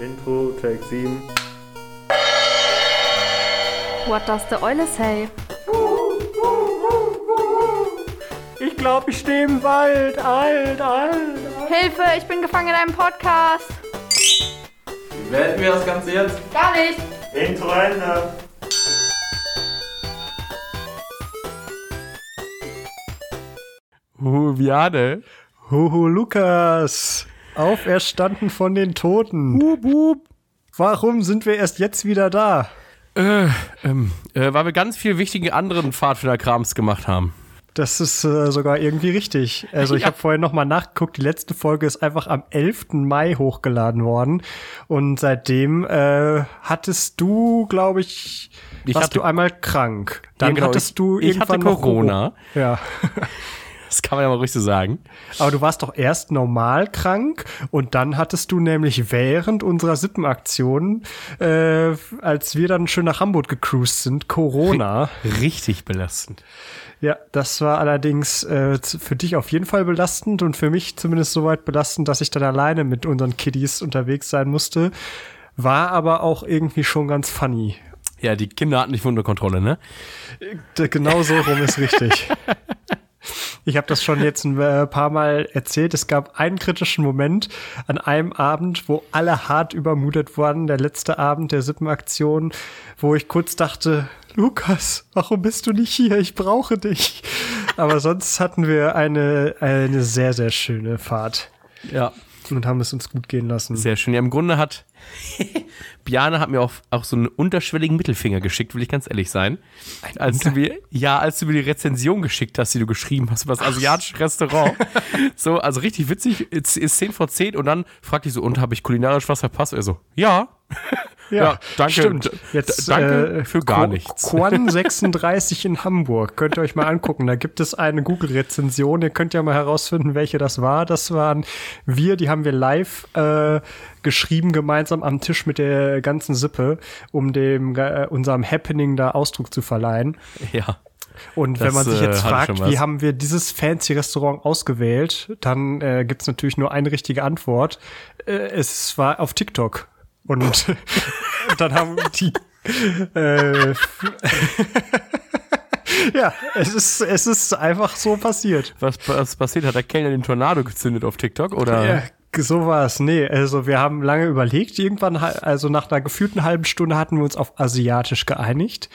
Intro, Take 7. What does the Eule say? Ich glaube, ich stehe im Wald. Alt, alt, alt. Hilfe, ich bin gefangen in einem Podcast. Wie beenden wir das Ganze jetzt? Gar nicht. Intro Ende. Huviane. Huhu Lukas, auferstanden von den Toten. Hup, hup. Warum sind wir erst jetzt wieder da? Äh, ähm, äh, weil wir ganz viel wichtigen anderen Pfadfinderkrams gemacht haben. Das ist äh, sogar irgendwie richtig. Also ich Ja. habe vorhin noch mal nachgeguckt. Die letzte Folge ist einfach am 11. Mai hochgeladen worden. Und seitdem äh, hattest du, glaube ich, Ich warst hatte- du einmal krank. Dann Ja, genau, hattest ich- du ich hatte irgendwann noch Corona. Ja. Das kann man ja mal ruhig so sagen. Aber du warst doch erst normal krank und dann hattest du nämlich während unserer Sippenaktion, äh, als wir dann schön nach Hamburg gecruised sind, Corona. Richtig belastend. Ja, das war allerdings äh, für dich auf jeden Fall belastend und für mich zumindest soweit belastend, dass ich dann alleine mit unseren Kiddies unterwegs sein musste. War aber auch irgendwie schon ganz funny. Ja, die Kinder hatten dich unter Kontrolle, ne? D genau so rum ist richtig. Ich habe das schon jetzt ein äh, paar Mal erzählt. Es gab einen kritischen Moment an einem Abend, wo alle hart übermutet waren. Der letzte Abend der Sippenaktion, wo ich kurz dachte, Lukas, warum bist du nicht hier? Ich brauche dich. Aber sonst hatten wir eine, eine sehr, sehr schöne Fahrt Ja. und haben es uns gut gehen lassen. Sehr schön. Ja, im Grunde hat Biane hat mir auch, auch so einen unterschwelligen Mittelfinger geschickt, will ich ganz ehrlich sein. Als du mir, ja, als du mir die Rezension geschickt hast, die du geschrieben hast über das asiatische Restaurant. so, also richtig witzig, ist 10 vor 10 und dann fragte ich so, und habe ich kulinarisch was verpasst? Er so, ja. Ja, danke. Stimmt. Jetzt, danke äh, für gar Qu- nichts. Quan 36 in Hamburg. Könnt ihr euch mal angucken. Da gibt es eine Google-Rezension. Ihr könnt ja mal herausfinden, welche das war. Das waren wir, die haben wir live äh, geschrieben, gemeinsam am Tisch mit der ganzen Sippe, um dem äh, unserem Happening da Ausdruck zu verleihen. Ja. Und wenn Das, man sich äh, jetzt fragt, wie haben wir dieses fancy Restaurant ausgewählt, dann äh, gibt's natürlich nur eine richtige Antwort. Äh, es war auf TikTok. Und dann haben die äh, ja, es ist, es ist einfach so passiert. Was, was passiert? Hat der Kellner den Tornado gezündet auf TikTok? Oder? Ja, so war es. Nee, also wir haben lange überlegt. Irgendwann, also nach einer gefühlten halben Stunde hatten wir uns auf asiatisch geeinigt.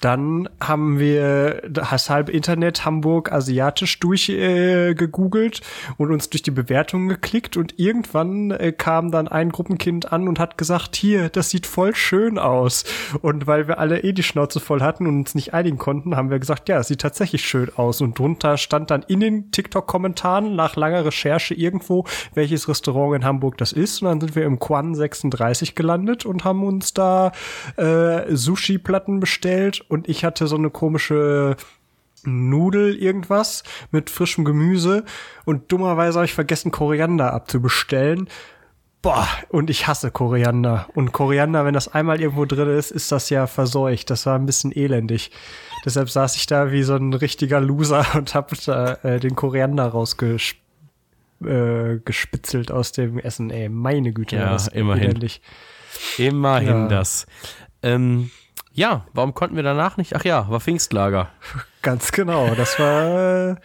Dann haben wir das halbe Internet Hamburg asiatisch durchgegoogelt äh, und uns durch die Bewertungen geklickt und irgendwann äh, kam dann ein Gruppenkind an und hat gesagt, hier, das sieht voll schön aus. Und weil wir alle eh die Schnauze voll hatten und uns nicht einigen konnten, haben wir gesagt, ja, es sieht tatsächlich schön aus. Und drunter stand dann in den TikTok-Kommentaren nach langer Recherche irgendwo, welches Restaurant in Hamburg das ist. Und dann sind wir im Quan 36 gelandet und haben uns da äh, Sushi-Platten bestellt. Und ich hatte so eine komische Nudel irgendwas mit frischem Gemüse. Und dummerweise habe ich vergessen, Koriander abzubestellen. Boah, und ich hasse Koriander. Und Koriander, wenn das einmal irgendwo drin ist, ist das ja verseucht. Das war ein bisschen elendig. Deshalb saß ich da wie so ein richtiger Loser und hab da äh, den Koriander rausgespitzelt äh, gespitzelt aus dem Essen. Ey, meine Güte. Ja, das immerhin. elendig. Immerhin Ja. das. Ähm, ja, warum konnten wir danach nicht? Ach ja, war Pfingstlager. Ganz genau. Das war, äh,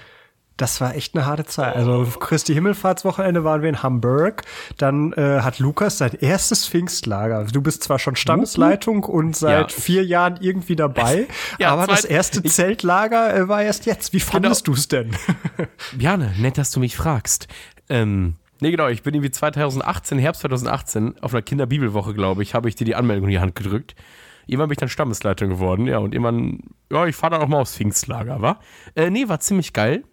das war echt eine harte Zeit. Also Christi Himmelfahrtswochenende waren wir in Hamburg. Dann äh, hat Lukas sein erstes Pfingstlager. Du bist zwar schon Stammesleitung und seit Ja. vier Jahren irgendwie dabei, Ja, aber das erste Zeltlager äh, war erst jetzt. Wie fandest Genau. du's denn? Bjane, nett, dass du mich fragst. Ähm, nee, genau, ich bin irgendwie 2018, Herbst 2018, auf einer Kinderbibelwoche, glaube ich, habe ich dir die Anmeldung in die Hand gedrückt. Irgendwann bin ich dann Stammesleitung geworden, ja, und irgendwann, ja, ich fahre dann auch mal aufs Pfingstlager, wa? Äh, nee, war ziemlich geil.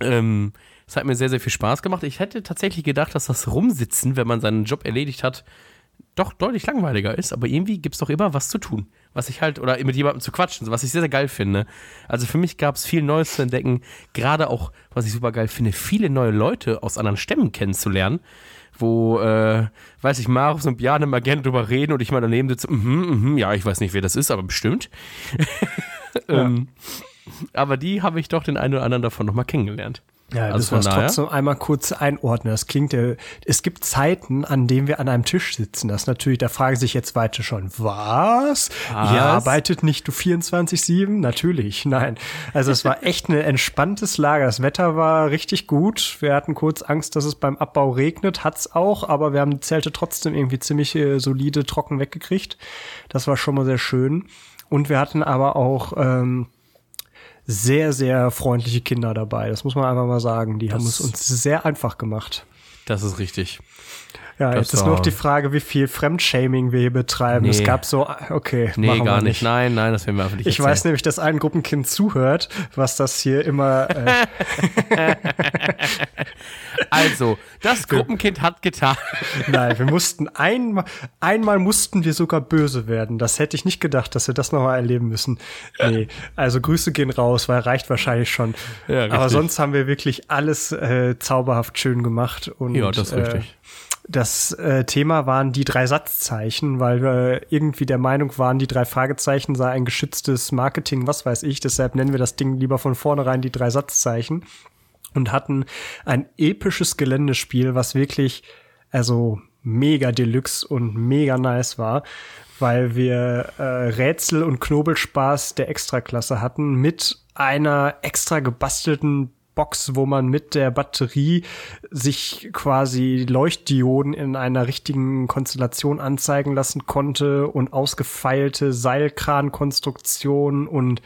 Ähm, es hat mir sehr, sehr viel Spaß gemacht. Ich hätte tatsächlich gedacht, dass das Rumsitzen, wenn man seinen Job erledigt hat, doch deutlich langweiliger ist, aber irgendwie gibt es doch immer was zu tun. Was ich halt, oder mit jemandem zu quatschen, so, was ich sehr, sehr geil finde. Also für mich gab es viel Neues zu entdecken, gerade auch, was ich super geil finde, viele neue Leute aus anderen Stämmen kennenzulernen, wo, äh, weiß ich, Marus und Bjane mal gerne drüber reden und ich mal daneben sitze, mhm, mhm, ja, ich weiß nicht, wer das ist, aber bestimmt. ähm, aber die habe ich doch den einen oder anderen davon nochmal kennengelernt. Ja, Also müssen wir es trotzdem einmal kurz einordnen. Das klingt ja, es gibt Zeiten, an denen wir an einem Tisch sitzen. Das natürlich, da fragen sich jetzt weite schon, was? Ihr arbeitet nicht 24-7? Natürlich, nein. Also es war echt ein entspanntes Lager. Das Wetter war richtig gut. Wir hatten kurz Angst, dass es beim Abbau regnet. Hat's auch, aber wir haben die Zelte trotzdem irgendwie ziemlich äh, solide trocken weggekriegt. Das war schon mal sehr schön. Und wir hatten aber auch ähm, sehr, sehr freundliche Kinder dabei. Das muss man einfach mal sagen. Die haben es Das- uns sehr einfach gemacht. Das ist richtig. Ja, Das jetzt ist nur noch die Frage, wie viel Fremdshaming wir hier betreiben. Es Nee. gab so, okay, Nee, machen wir gar nicht. Nein, nein, das werden wir einfach nicht Ich erzählen. weiß nämlich, dass ein Gruppenkind zuhört, was das hier immer. Äh, Also, das Gruppenkind hat getan. nein, wir mussten einmal, einmal mussten wir sogar böse werden. Das hätte ich nicht gedacht, dass wir das nochmal erleben müssen. Nee, also Grüße gehen raus, weil reicht wahrscheinlich schon. Ja. Aber sonst haben wir wirklich alles äh, zauberhaft schön gemacht. Und, Ja, das ist äh, richtig. Das äh, Thema waren die drei Satzzeichen, weil wir irgendwie der Meinung waren, die drei Fragezeichen sei ein geschütztes Marketing, was weiß ich. Deshalb nennen wir das Ding lieber von vornherein die drei Satzzeichen und hatten ein episches Geländespiel, was wirklich also mega deluxe und mega nice war, weil wir äh, Rätsel und Knobelspaß der Extraklasse hatten mit einer extra gebastelten Box, wo man mit der Batterie sich quasi Leuchtdioden in einer richtigen Konstellation anzeigen lassen konnte und ausgefeilte Seilkrankonstruktionen und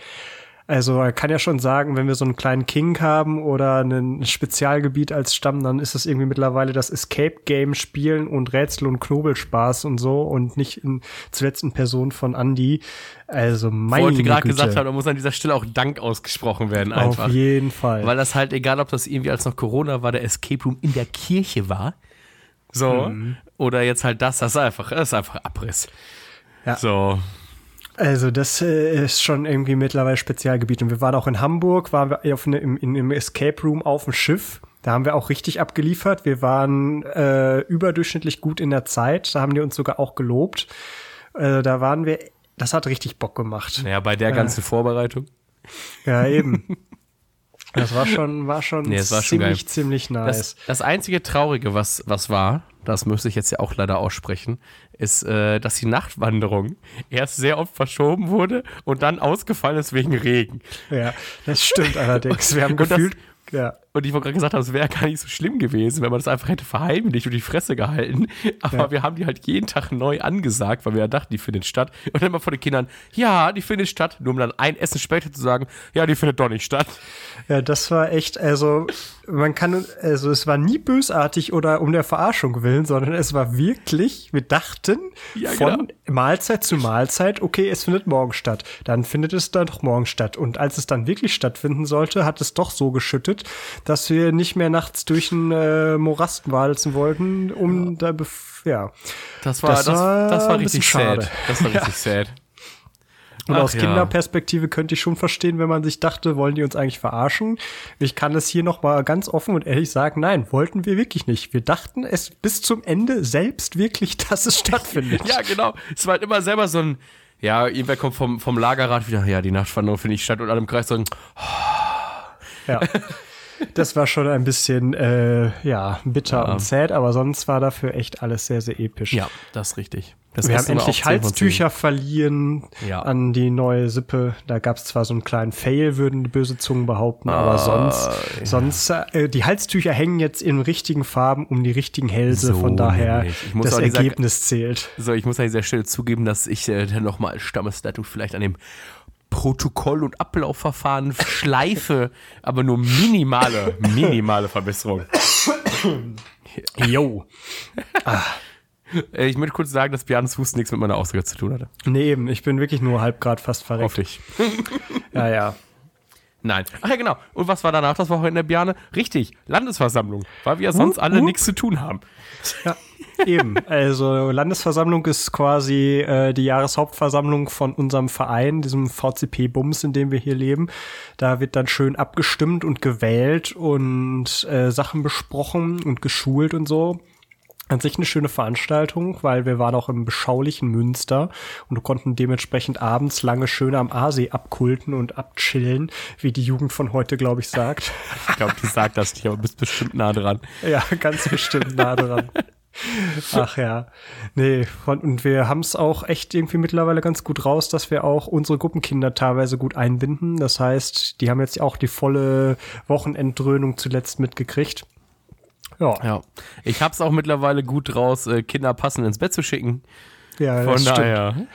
also man kann ja schon sagen, wenn wir so einen kleinen King haben oder ein Spezialgebiet als Stamm, dann ist es irgendwie mittlerweile das Escape Game spielen und Rätsel und Knobelspaß und so und nicht in, zuletzt in Person von Andy. Also meine wollte gerade gesagt haben, da muss an dieser Stelle auch Dank ausgesprochen werden einfach. Auf jeden Fall. Weil das halt, egal ob das irgendwie als noch Corona war, der Escape Room in der Kirche war. So. Mhm. Oder jetzt halt das, das ist einfach, das ist einfach Abriss. Ja. So. Also das äh, ist schon irgendwie mittlerweile Spezialgebiet. Und wir waren auch in Hamburg, waren wir auf eine, im, in einem Escape Room auf dem Schiff. Da haben wir auch richtig abgeliefert. Wir waren äh, überdurchschnittlich gut in der Zeit. Da haben die uns sogar auch gelobt. Äh, da waren wir, das hat richtig Bock gemacht. Naja, bei der ganzen Vorbereitung. Ja, eben. Das war schon, war schon Nee, war schon ziemlich, geil. ziemlich nice. Das, das einzige Traurige, was, was war, das müsste ich jetzt ja auch leider aussprechen, ist, äh, dass die Nachtwanderung erst sehr oft verschoben wurde und dann ausgefallen ist wegen Regen. ja, das stimmt allerdings. Wir haben Und das- gefühlt, ja. Und ich wollte gerade gesagt haben, es wäre gar nicht so schlimm gewesen, wenn man das einfach hätte verheimlicht und die Fresse gehalten. Aber Ja. wir haben die halt jeden Tag neu angesagt, weil wir ja dachten, die findet statt. Und dann mal vor den Kindern, ja, die findet statt. Nur um dann ein Essen später zu sagen, ja, die findet doch nicht statt. Ja, das war echt, also man kann, also es war nie bösartig oder um der Verarschung willen, sondern es war wirklich, wir dachten Ja, von genau. Mahlzeit zu Mahlzeit, okay, es findet morgen statt. Dann findet es dann doch morgen statt. Und als es dann wirklich stattfinden sollte, hat es doch so geschüttet, dass wir nicht mehr nachts durch einen äh, Morast walzen wollten, um da, bef ja. Das war, Das das, war das war richtig schade. sad. Das war richtig sad. Und Ach aus ja. Kinderperspektive könnte ich schon verstehen, wenn man sich dachte, wollen die uns eigentlich verarschen? Ich kann es hier noch mal ganz offen und ehrlich sagen, nein, wollten wir wirklich nicht. Wir dachten es bis zum Ende selbst wirklich, dass es stattfindet. Ja, genau. Es war halt immer selber so ein, ja, irgendwer kommt vom, vom Lagerrat wieder, ja, die Nachtwanderung finde ich statt und alle im Kreis so ein, Ja. Das war schon ein bisschen, äh, ja, bitter Ja. und sad, aber sonst war dafür echt alles sehr, sehr episch. ja, das ist richtig. Das Wir haben endlich auch 10 von 10. Halstücher verliehen Ja. an die neue Sippe. Da gab es zwar so einen kleinen Fail, würden die böse Zungen behaupten, aber Ah, sonst, sonst äh, die Halstücher hängen jetzt in richtigen Farben um die richtigen Hälse. So von daher, das auch dieser- Ergebnis zählt. So, ich muss an dieser Stelle zugeben, dass ich äh, dann nochmal als Stammesleitung vielleicht an dem Protokoll- und Ablaufverfahren schleife, aber nur minimale, minimale Verbesserung. Jo. Äh, Ich möchte kurz sagen, dass Bjarnes Husten nichts mit meiner Aussage zu tun hatte. Nee, eben, ich bin wirklich nur halb grad fast verreckt. Hoffe ich. Ja, ja. Nein. Ach ja, genau. Und was war danach das Wochenende der Bjarne? Richtig, Landesversammlung, weil wir ja sonst alle hup. nichts zu tun haben. Ja, eben. Also Landesversammlung ist quasi äh, die Jahreshauptversammlung von unserem Verein, diesem VCP-Bums, in dem wir hier leben. Da wird dann schön abgestimmt und gewählt und äh, Sachen besprochen und geschult und so. an sich eine schöne Veranstaltung, weil wir waren auch im beschaulichen Münster und konnten dementsprechend abends lange schön am Aasee abkulten und abchillen, wie die Jugend von heute, glaube ich, sagt. Ich glaube, die sagt das nicht, aber du bist bestimmt nah dran. Ja, ganz bestimmt nah dran. Ach ja. Nee, von, und wir haben es auch echt irgendwie mittlerweile ganz gut raus, dass wir auch unsere Gruppenkinder teilweise gut einbinden. Das heißt, die haben jetzt auch die volle Wochenenddröhnung zuletzt mitgekriegt. Ja. ja. Ich hab's auch mittlerweile gut raus, äh, Kinder passend ins Bett zu schicken. Ja, Von daher. Ja.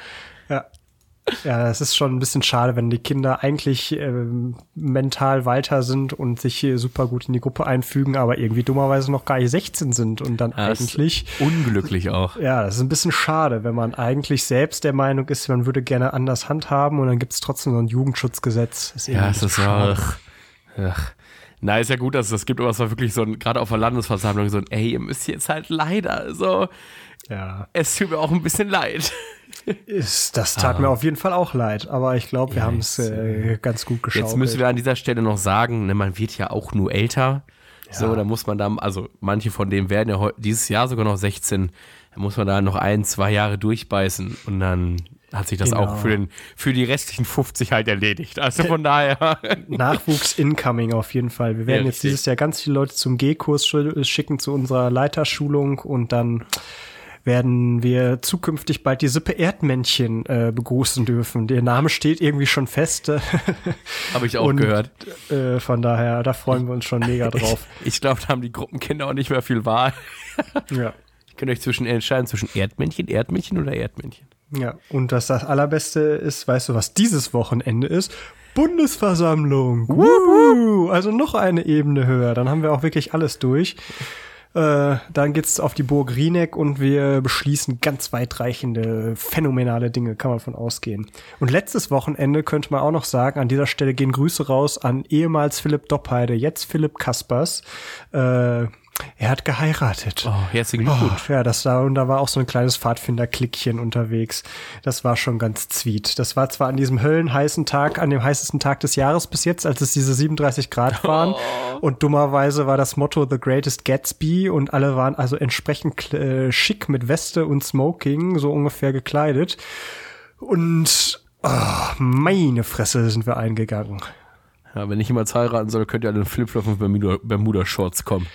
Ja, es ist schon ein bisschen schade, wenn die Kinder eigentlich ähm, mental weiter sind und sich hier super gut in die Gruppe einfügen, aber irgendwie dummerweise noch gar nicht 16 sind und dann Ja, eigentlich. Unglücklich auch. Ja, das ist ein bisschen schade, wenn man eigentlich selbst der Meinung ist, man würde gerne anders handhaben und dann gibt es trotzdem so ein Jugendschutzgesetz. Ist Ja, es ist schade. ach, ach. Na, ist ja gut, dass es das gibt, aber es war wirklich so ein, gerade auf der Landesversammlung so ein, ey, ihr müsst jetzt halt leider so, Ja, es tut mir auch ein bisschen leid. Ist, das tat mir auf jeden Fall auch leid, aber ich glaube, wir Ja, haben es jetzt, äh, ganz gut geschaut. Jetzt müssen wir an dieser Stelle noch sagen, ne, man wird ja auch nur älter. So, da muss man da, also manche von denen werden ja dieses Jahr sogar noch 16. Da muss man da noch ein, zwei Jahre durchbeißen und dann hat sich das Genau. auch für, den, für die restlichen 50 halt erledigt. Also von daher. Nachwuchs incoming auf jeden Fall. Wir werden Ja, jetzt dieses Jahr ganz viele Leute zum G-Kurs sch- schicken zu unserer Leiterschulung und dann werden wir zukünftig bald die Sippe Erdmännchen äh, begrüßen dürfen. Der Name steht irgendwie schon fest. Habe ich auch und, gehört. Äh, von daher, da freuen wir uns schon mega drauf. Ich glaube, da haben die Gruppenkinder auch nicht mehr viel Wahl. ja. Ihr könnt euch zwischen entscheiden zwischen Erdmännchen, Erdmännchen oder Erdmännchen. Ja, und dass das Allerbeste ist, weißt du, was dieses Wochenende ist? Bundesversammlung. Wuhu! Also noch eine Ebene höher. Dann haben wir auch wirklich alles durch. Äh, dann geht's auf die Burg Rieneck und wir beschließen ganz weitreichende, phänomenale Dinge, kann man von ausgehen. Und letztes Wochenende könnte man auch noch sagen, an dieser Stelle gehen Grüße raus an ehemals Philipp Doppheide, jetzt Philipp Kaspers. Äh, er hat geheiratet. Oh, herzlichen Glückwunsch. Oh, ja, das da und da war auch so ein kleines Pfadfinder-Klickchen unterwegs. Das war schon ganz sweet. Das war zwar an diesem höllenheißen Tag, an dem heißesten Tag des Jahres bis jetzt, als es diese 37 Grad waren. Und dummerweise war das Motto The Greatest Gatsby und alle waren also entsprechend äh, schick mit Weste und Smoking, so ungefähr gekleidet. Und oh, meine Fresse sind wir eingegangen. Ja, wenn ich jemals heiraten soll, könnt ihr alle in Flipflop und Bermuda- Bermuda-Shorts kommen.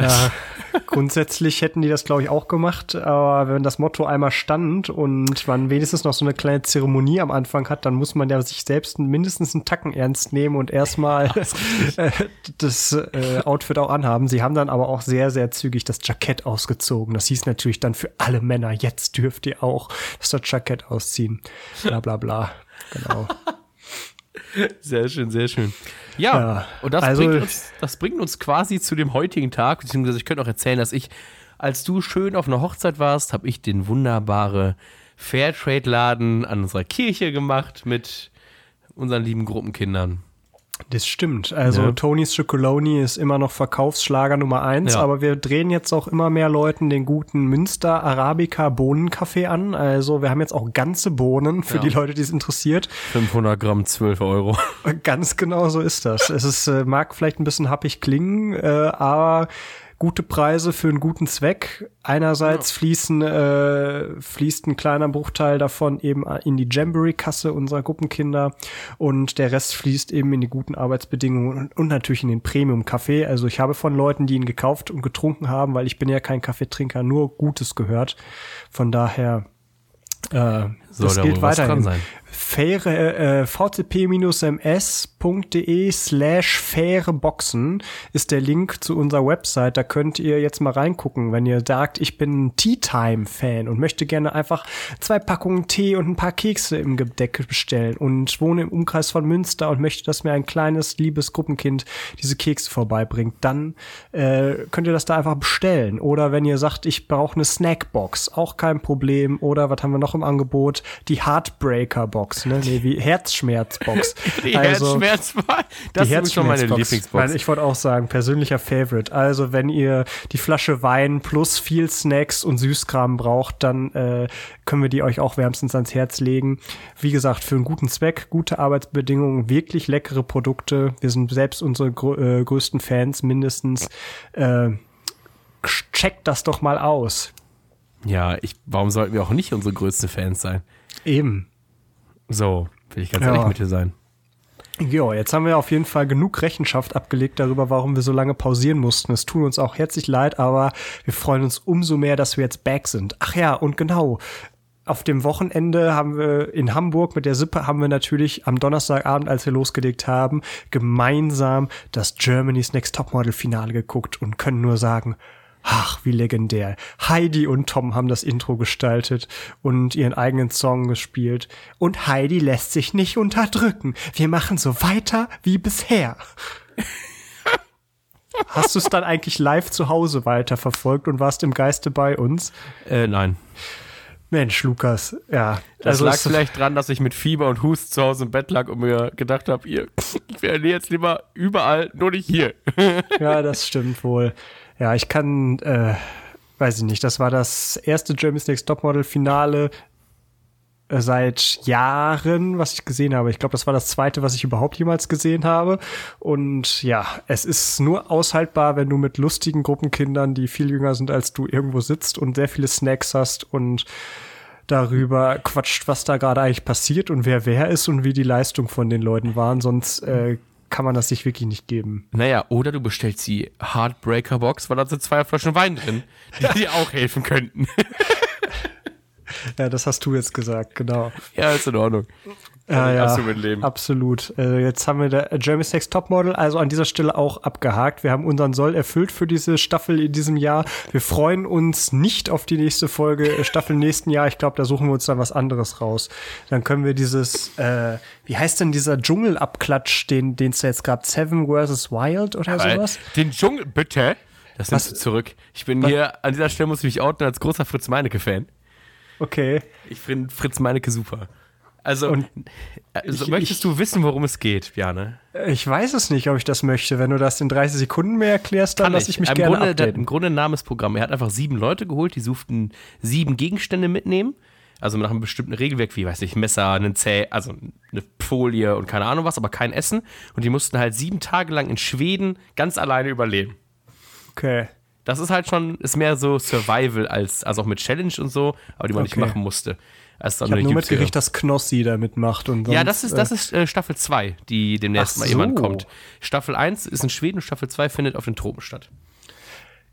Ja, grundsätzlich hätten die das, glaube ich, auch gemacht, aber wenn das Motto einmal stand und man wenigstens noch so eine kleine Zeremonie am Anfang hat, dann muss man ja sich selbst mindestens einen Tacken ernst nehmen und erstmal äh, das äh, Outfit auch anhaben. Sie haben dann aber auch sehr, sehr zügig das Jackett ausgezogen. Das hieß natürlich dann für alle Männer, jetzt dürft ihr auch das Jackett ausziehen. Bla bla bla. Genau. Sehr schön, sehr schön. Ja, Ja, und das, also- bringt uns, das bringt uns quasi zu dem heutigen Tag, beziehungsweise ich könnte auch erzählen, dass ich, als du schön auf einer Hochzeit warst, habe ich den wunderbare Fairtrade-Laden an unserer Kirche gemacht mit unseren lieben Gruppenkindern. Das stimmt. Also Ja. Tonys Chocoloni ist immer noch Verkaufsschlager Nummer eins, Ja. aber wir drehen jetzt auch immer mehr Leuten den guten Münster Arabica Bohnenkaffee an. Also wir haben jetzt auch ganze Bohnen für Ja. die Leute, die es interessiert. 500 Gramm, 12 Euro. Ganz genau so ist das. Es ist, äh, mag vielleicht ein bisschen happig klingen, äh, aber gute Preise für einen guten Zweck. Einerseits fließen, äh, fließt ein kleiner Bruchteil davon eben in die Jamboree-Kasse unserer Gruppenkinder und der Rest fließt eben in die guten Arbeitsbedingungen und, und natürlich in den Premium-Kaffee. Also ich habe von Leuten, die ihn gekauft und getrunken haben, weil ich bin ja kein Kaffeetrinker, nur Gutes gehört. Von daher äh, Soll das da gilt weiterhin. sein. Faire, äh, vcp-ms.de slash faire Boxen ist der Link zu unserer Website. Da könnt ihr jetzt mal reingucken, wenn ihr sagt, ich bin Tea Time Fan und möchte gerne einfach zwei Packungen Tee und ein paar Kekse im Gedeck bestellen und wohne im Umkreis von Münster und möchte, dass mir ein kleines, liebes Gruppenkind diese Kekse vorbeibringt. Dann äh, könnt ihr das da einfach bestellen. Oder wenn ihr sagt, ich brauche eine Snackbox, auch kein Problem. Oder was haben wir noch im Angebot? Die Heartbreaker Box, ne? Nee, wie Herzschmerzbox. Die Also- Herzschmerzbox. Das die ist schon meine. Lieblingsbox. Nein, ich wollte auch sagen, persönlicher Favorite. Also, wenn ihr die Flasche Wein plus viel Snacks und Süßkram braucht, dann äh, können wir die euch auch wärmstens ans Herz legen. Wie gesagt, für einen guten Zweck, gute Arbeitsbedingungen, wirklich leckere Produkte. Wir sind selbst unsere grö äh, größten Fans mindestens. Äh, checkt das doch mal aus. Ja, ich, warum sollten wir auch nicht unsere größten Fans sein? Eben. So, will ich ganz Ja. ehrlich mit dir sein. Jo, jetzt haben wir auf jeden Fall genug Rechenschaft abgelegt darüber, warum wir so lange pausieren mussten. Es tut uns auch herzlich leid, aber wir freuen uns umso mehr, dass wir jetzt back sind. Ach ja, und genau. Auf dem Wochenende haben wir in Hamburg mit der Sippe haben wir natürlich am Donnerstagabend, als wir losgelegt haben, gemeinsam das Germany's Next Topmodel Finale geguckt und können nur sagen, Ach, wie legendär. Heidi und Tom haben das Intro gestaltet und ihren eigenen Song gespielt. Und Heidi lässt sich nicht unterdrücken. Wir machen so weiter wie bisher. Hast du es dann eigentlich live zu Hause weiterverfolgt und warst im Geiste bei uns? Äh, nein. Mensch, Lukas, ja. Das lag es- vielleicht dran, dass ich mit Fieber und Hust zu Hause im Bett lag und mir gedacht habe, ihr, ich wäre jetzt lieber überall, nur nicht hier. Ja, das stimmt wohl. Ja, ich kann, äh, weiß ich nicht, das war das erste Germany's Next Topmodel Finale äh, seit Jahren, was ich gesehen habe. Ich glaube, das war das zweite, was ich überhaupt jemals gesehen habe. Und ja, es ist nur aushaltbar, wenn du mit lustigen Gruppenkindern, die viel jünger sind als du, irgendwo sitzt und sehr viele Snacks hast und darüber quatscht, was da gerade eigentlich passiert und wer wer ist und wie die Leistung von den Leuten waren. Sonst äh, kann man das sich wirklich nicht geben. Naja, oder du bestellst die Heartbreaker Box, weil da sind zwei Flaschen Wein drin, die dir auch helfen könnten. Ja, das hast du jetzt gesagt, genau. ja, ist in Ordnung. Ja, ja, Hast du mit Leben. absolut. Äh, jetzt haben wir der Jeremy Sex Topmodel, also an dieser Stelle auch abgehakt. Wir haben unseren Soll erfüllt für diese Staffel in diesem Jahr. Wir freuen uns nicht auf die nächste Folge, äh, Staffel nächsten Jahr. Ich glaube, da suchen wir uns dann was anderes raus. Dann können wir dieses, äh, wie heißt denn dieser Dschungelabklatsch, den den es da jetzt gab, Seven vs. Wild oder Weil sowas? Den Dschungel, bitte. Das nimmst Was? du zurück. Ich bin hier, an dieser Stelle muss ich mich outen als großer Fritz Meinecke-Fan. Okay. Ich finde Fritz Meinecke super. Also, Und also ich- möchtest du wissen, worum es geht, Bjane? Ich weiß es nicht, ob ich das möchte. Wenn du das in 30 Sekunden mehr erklärst, dann lasse ich mich Im gerne Grunde, updaten. Im Grunde ein Namensprogramm. Er hat einfach sieben Leute geholt, die suchten sieben Gegenstände mitnehmen. Also nach einem bestimmten Regelwerk, wie, weiß ich, Messer, einen Zäh, also eine Folie und keine Ahnung was, aber kein Essen. Und die mussten halt sieben Tage lang in Schweden ganz alleine überleben. Okay. Das ist halt schon, ist mehr so Survival als, also auch mit Challenge und so, aber die man nicht Okay. machen musste. Also Ich habe nur mitgekriegt, dass Knossi da mitmacht. Und Ja, sonst, das ist, äh, das ist äh, Staffel 2, die demnächst Ach mal jemand so. kommt. Staffel 1 ist in Schweden und Staffel 2 findet auf den Tropen statt.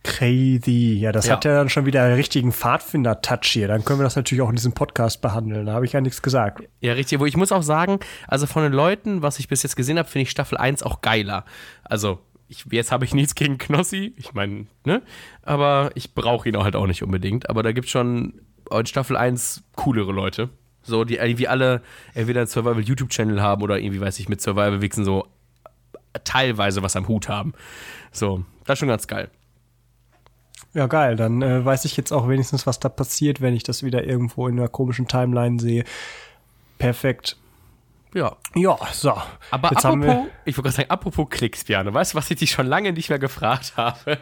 Crazy. Ja, das Ja. hat ja dann schon wieder einen richtigen Pfadfinder-Touch hier. Dann können wir das natürlich auch in diesem Podcast behandeln. Da habe ich ja nichts gesagt. Ja, richtig. Wo ich muss auch sagen, also von den Leuten, was ich bis jetzt gesehen habe, finde ich Staffel 1 auch geiler. Also, ich, jetzt habe ich nichts gegen Knossi, ich meine, ne? Aber ich brauche ihn auch halt auch nicht unbedingt. Aber da gibt es schon in Staffel 1 coolere Leute. So, die irgendwie alle entweder einen Survival-YouTube-Channel haben oder irgendwie, weiß ich, mit Survival-Wichsen so teilweise was am Hut haben. So, das ist schon ganz geil. Ja, geil. Dann äh, weiß ich jetzt auch wenigstens, was da passiert, wenn ich das wieder irgendwo in einer komischen Timeline sehe. Perfekt. Ja. Ja, so. Aber jetzt apropos, ich wollte gerade sagen, apropos Klicks, Björn, weißt du, was ich dich schon lange nicht mehr gefragt habe?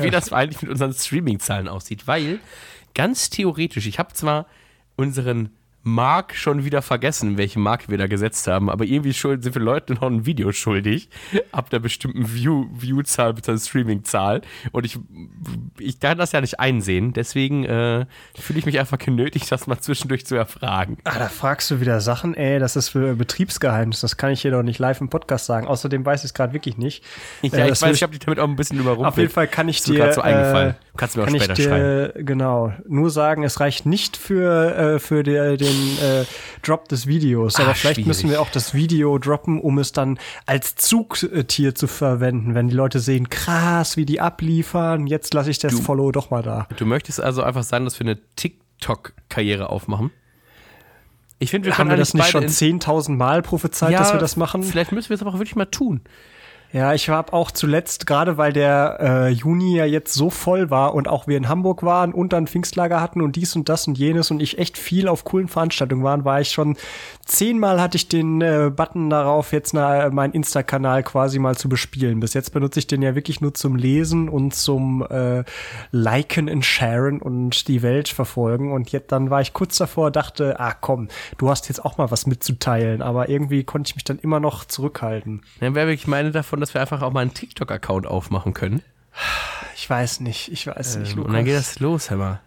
Wie das eigentlich mit unseren Streaming-Zahlen aussieht. Weil, ganz theoretisch, ich habe zwar unseren Mark schon wieder vergessen, welche Mark wir da gesetzt haben, aber irgendwie schuld, sind wir Leuten noch ein Video schuldig, ab der bestimmten View- View-Zahl bzw. Streaming-Zahl. Und ich, ich kann das ja nicht einsehen, deswegen äh, fühle ich mich einfach genötigt, das mal zwischendurch zu erfragen. ah, da fragst du wieder Sachen, ey, das ist für Betriebsgeheimnis. Das kann ich hier doch nicht live im Podcast sagen. Außerdem weiß ich es gerade wirklich nicht. Ja, Äh, ich weiß, ich habe dich damit auch ein bisschen überrumpelt. Auf jeden Fall kann ich Ist dir, grad so eingefallen. äh, Du kannst mir auch kann später ich dir, Genau, nur sagen, es reicht nicht für, äh, für der, den äh, Drop des Videos, aber Ah, vielleicht schwierig. müssen wir auch das Video droppen, um es dann als Zugtier zu verwenden, wenn die Leute sehen, krass, wie die abliefern, jetzt lasse ich das Follow doch mal da. Du möchtest also einfach sagen, dass wir eine TikTok-Karriere aufmachen? Ich finde, wir Haben wir das nicht schon beide 10.000 Mal prophezeit, in- dass wir das machen? Vielleicht müssen wir es aber auch wirklich mal tun. Ja, ich habe auch zuletzt, gerade weil der äh, Juni ja jetzt so voll war und auch wir in Hamburg waren und dann Pfingstlager hatten und dies und das und jenes und ich echt viel auf coolen Veranstaltungen waren, war ich schon zehnmal hatte ich den äh, Button darauf, jetzt na, meinen Insta-Kanal quasi mal zu bespielen. Bis jetzt benutze ich den ja wirklich nur zum Lesen und zum äh, Liken und Sharen und die Welt verfolgen. Und jetzt dann war ich kurz davor, dachte, ah komm, du hast jetzt auch mal was mitzuteilen, aber irgendwie konnte ich mich dann immer noch zurückhalten. Dann wäre wirklich meine davon, dass wir einfach auch mal einen TikTok-Account aufmachen können. ich weiß nicht, ich weiß nicht, Ähm, Lukas. und dann geht das los, mal.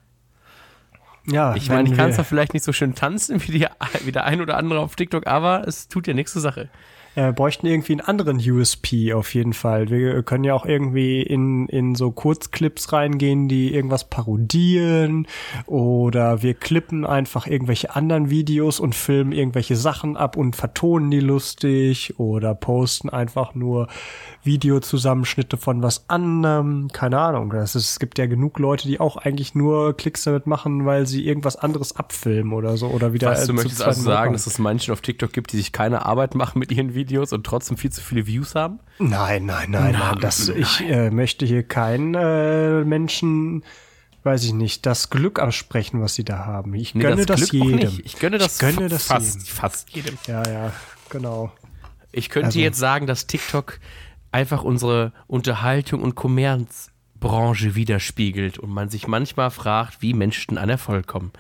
ja, Ich meine, ich kann wir- zwar vielleicht nicht so schön tanzen wie, die, wie der ein oder andere auf TikTok, aber es tut ja nichts zur Sache. Wir bräuchten irgendwie einen anderen USP auf jeden Fall. Wir können ja auch irgendwie in, in so Kurzclips reingehen, die irgendwas parodieren oder wir klippen einfach irgendwelche anderen Videos und filmen irgendwelche Sachen ab und vertonen die lustig oder posten einfach nur Videozusammenschnitte von was anderem. Keine Ahnung. Das ist, es gibt ja genug Leute, die auch eigentlich nur Klicks damit machen, weil sie irgendwas anderes abfilmen oder so oder wieder Was, du möchtest also sagen, dass es Menschen auf TikTok gibt, die sich keine Arbeit machen mit ihren Videos und trotzdem viel zu viele Views haben? Nein, nein, nein, nein. Das, ich äh, möchte hier keinen äh, Menschen, weiß ich nicht, das Glück absprechen, was sie da haben. Ich Nee, gönne das, Glück auch jedem. Ich gönne das, Ich gönne das fast, jedem. fast jedem. Ja, ja, genau. Ich könnte Also- jetzt sagen, dass TikTok einfach unsere Unterhaltung und Kommerzbranche widerspiegelt und man sich manchmal fragt, wie Menschen an Erfolg kommen.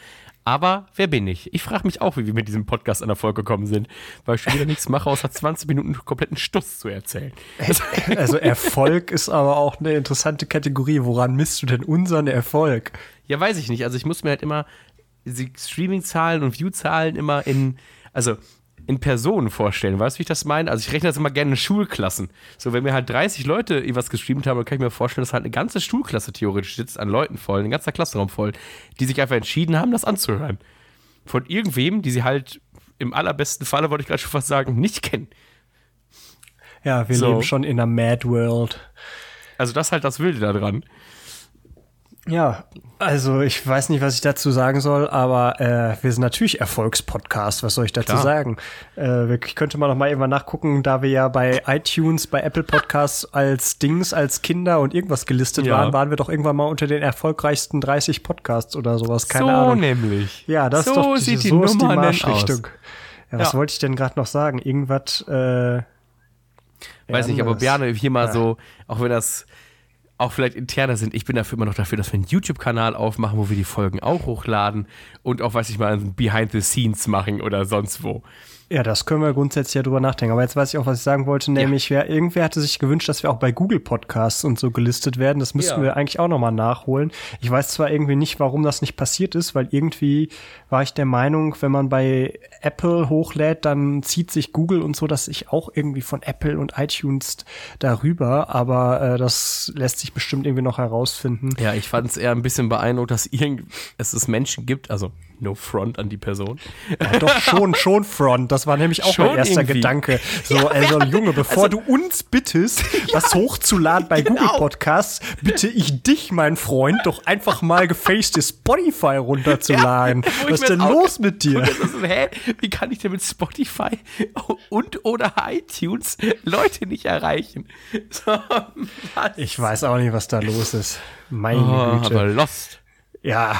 Aber wer bin ich? Ich frage mich auch, wie wir mit diesem Podcast an Erfolg gekommen sind, weil ich schon wieder nichts mache, außer 20 Minuten kompletten Stuss zu erzählen. Also Erfolg ist aber auch eine interessante Kategorie. Woran misst du denn unseren Erfolg? Ja, weiß ich nicht. Also ich muss mir halt immer die Streaming-Zahlen und View-Zahlen immer in, also in Personen vorstellen. Weißt du, wie ich das meine? Also ich rechne das immer gerne in Schulklassen. So, wenn mir halt 30 Leute was gestreamt haben, dann kann ich mir vorstellen, dass halt eine ganze Schulklasse theoretisch sitzt, an Leuten voll, ein ganzer Klassenraum voll, die sich einfach entschieden haben, das anzuhören. Von irgendwem, die sie halt im allerbesten Falle, wollte ich gerade schon fast sagen, nicht kennen. Ja, wir So. leben schon in einer Mad World. Also das ist halt das Wilde daran. Ja, also ich weiß nicht, was ich dazu sagen soll, aber äh, wir sind natürlich Erfolgspodcast. Was soll ich dazu Klar. sagen? Äh, ich könnte mal noch mal irgendwann nachgucken, da wir ja bei iTunes, bei Apple Podcasts als Dings, als Kinder und irgendwas gelistet Ja. waren, waren wir doch irgendwann mal unter den erfolgreichsten 30 Podcasts oder sowas. Keine so Ahnung. nämlich. Ja, das so ist doch die, sieht die so die Nummer denn Marschrichtung. aus. Ja, was Ja. wollte ich denn gerade noch sagen? Irgendwas. Äh, Weiß nicht, aber. Bjarne, hier mal Ja. so, auch wenn das auch vielleicht interner sind, ich bin dafür immer noch dafür, dass wir einen YouTube-Kanal aufmachen, wo wir die Folgen auch hochladen und auch, weiß ich mal, ein Behind the Scenes machen oder sonst wo. Ja, das können wir grundsätzlich ja drüber nachdenken. Aber jetzt weiß ich auch, was ich sagen wollte, nämlich, wer, irgendwer hatte sich gewünscht, dass wir auch bei Google Podcasts und so gelistet werden. Das müssen Ja. wir eigentlich auch nochmal nachholen. Ich weiß zwar irgendwie nicht, warum das nicht passiert ist, weil irgendwie war ich der Meinung, wenn man bei Apple hochlädt, dann zieht sich Google und so, dass ich auch irgendwie von Apple und iTunes darüber, aber äh, das lässt sich bestimmt irgendwie noch herausfinden. Ja, ich fand es eher ein bisschen beeindruckt, dass irgend es es Menschen gibt, also no front an die Person. Ja, doch schon, schon Front. Das war nämlich auch Schon mein erster irgendwie. Gedanke. So, also Junge, bevor du uns bittest, was hochzuladen bei Google genau. Podcasts, bitte ich dich, mein Freund, doch einfach mal gefaced Spotify runterzuladen. Ja, was ist denn auch- los mit dir? So, hä, wie kann ich denn mit Spotify und oder iTunes Leute nicht erreichen? So? Ich weiß auch nicht, was da los ist. Meine oh, Güte. aber lost. Ja,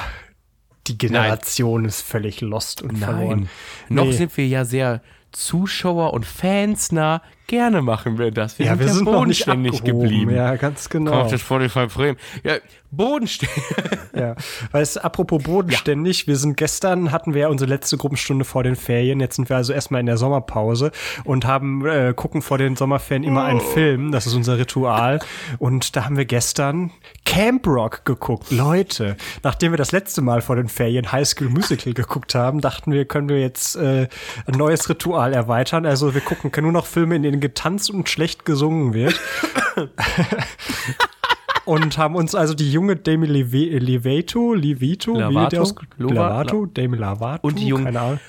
die Generation ist völlig lost und verloren. Noch Nee. sind wir ja sehr Zuschauer und Fans nah. Gerne machen wir das. Wir ja, sind wir ja sind noch nicht bodenständig geblieben. Ja, ganz genau. Kommt das Spotify Bremen. Ja, bodenständig. Ja, weißt du, apropos bodenständig, wir sind gestern, hatten wir ja unsere letzte Gruppenstunde vor den Ferien, jetzt sind wir also erstmal in der Sommerpause und haben, äh, gucken vor den Sommerferien immer einen Film, das ist unser Ritual und da haben wir gestern Camp Rock geguckt. Leute, nachdem wir das letzte Mal vor den Ferien High School Musical geguckt haben, dachten wir, können wir jetzt äh, ein neues Ritual erweitern, also wir gucken nur noch Filme, in denen getanzt und schlecht gesungen wird und haben uns also die junge Demi Leve- Levato, Levito, wie Lavato? Demi Lavato, Und die keine Ahnung.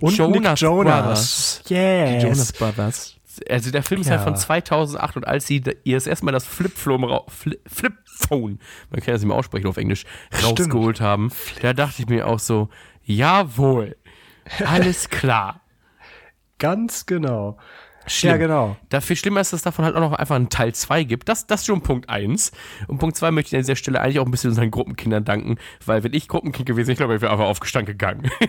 Und Jonas Nick Jonas. Brothers. Yes. Die Jonas Brothers. Also der Film ist Ja. halt von 2008 und als sie ihr das erstmal das Flipphone, ra- Fli- Flipphone, man kann das nicht mehr aussprechen auf Englisch, rausgeholt haben, da dachte ich mir auch so, jawohl, alles klar. Ganz genau. Schlimm. Ja, genau. Dafür schlimmer ist, dass es davon halt auch noch einfach einen Teil 2 gibt. Das, das ist schon Punkt 1. Und Punkt 2 möchte ich an dieser Stelle eigentlich auch ein bisschen unseren Gruppenkindern danken, weil wenn ich Gruppenkind gewesen wäre, ich glaube, ich wäre einfach aufgestanden gegangen.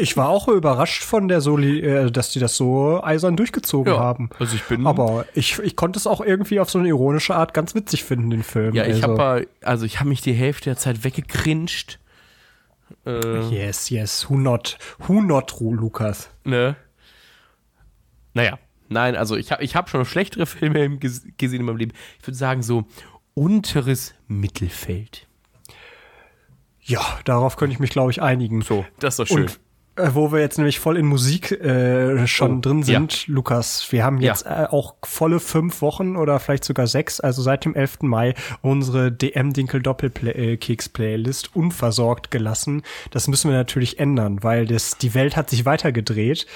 Ich war auch überrascht von der Soli, äh, dass die das so eisern durchgezogen Ja, haben. also ich bin- Aber ich, ich konnte es auch irgendwie auf so eine ironische Art ganz witzig finden, den Film. ja, ich also. habe also ich habe mich die Hälfte der Zeit weggegrinscht. Äh, Yes, yes. Who not? Who not, Lukas? ne? Naja, nein, also ich habe ich hab schon schlechtere Filme gesehen in meinem Leben. Ich würde sagen, so unteres Mittelfeld. Ja, darauf könnte ich mich, glaube ich, einigen. So, das ist doch schön. Und wo wir jetzt nämlich voll in Musik äh, schon Oh, drin sind, Lukas, wir haben Ja. jetzt äh, auch volle fünf Wochen oder vielleicht sogar sechs, also seit dem 11. Mai, unsere DM-Dinkel-Doppel-Keks-Playlist unversorgt gelassen. Das müssen wir natürlich ändern, weil das, die Welt hat sich weitergedreht